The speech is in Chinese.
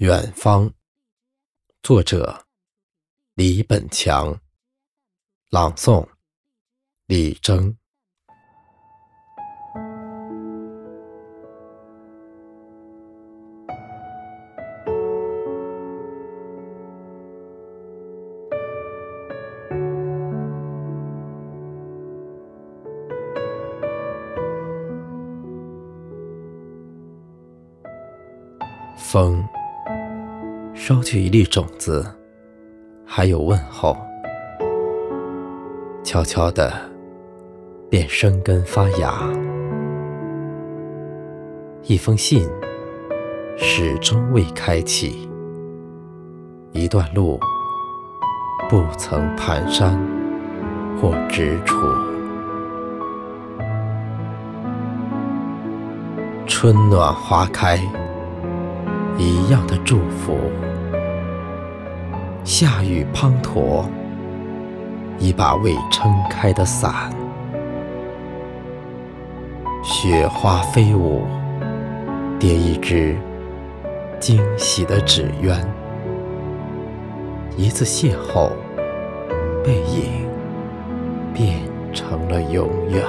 远方，作者李本强，朗诵李征。风。捎去一粒种子，还有问候，悄悄的便生根发芽。一封信始终未开启，一段路不曾蹒跚或踟蹰。春暖花开，一样的祝福。下雨滂沱，一把未撑开的伞；雪花飞舞，叠一只惊喜的纸鸢；一次邂逅，背影变成了永远。